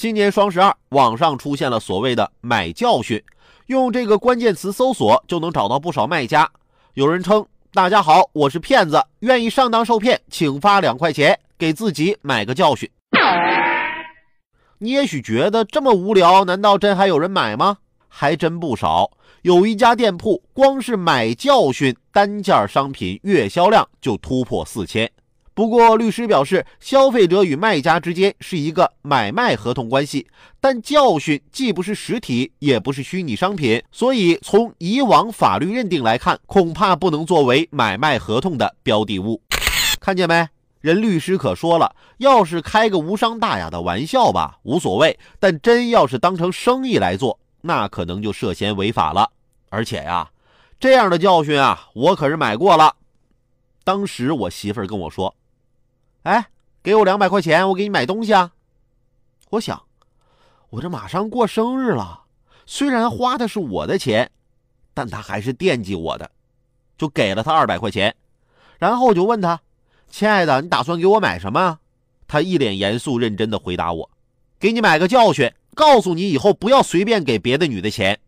今年双十二，网上出现了所谓的“买教训”，用这个关键词搜索就能找到不少卖家。有人称：“大家好，我是骗子，愿意上当受骗，请发两块钱给自己买个教训。”你也许觉得这么无聊，难道真还有人买吗？还真不少。有一家店铺，光是买教训单件商品月销量就突破四千。不过，律师表示，消费者与卖家之间是一个买卖合同关系，但教训既不是实体，也不是虚拟商品，所以从以往法律认定来看，恐怕不能作为买卖合同的标的物。看见没？人律师可说了，要是开个无伤大雅的玩笑吧，无所谓；但真要是当成生意来做，那可能就涉嫌违法了。而且呀，这样的教训啊，我可是买过了。当时我媳妇儿跟我说。哎，给我两百块钱，我给你买东西啊！我想，我这马上过生日了，虽然花的是我的钱，但他还是惦记我的，就给了他二百块钱。然后我就问他：“亲爱的，你打算给我买什么？”他一脸严肃认真的回答我：“给你买个教训，告诉你以后不要随便给别的女的钱。”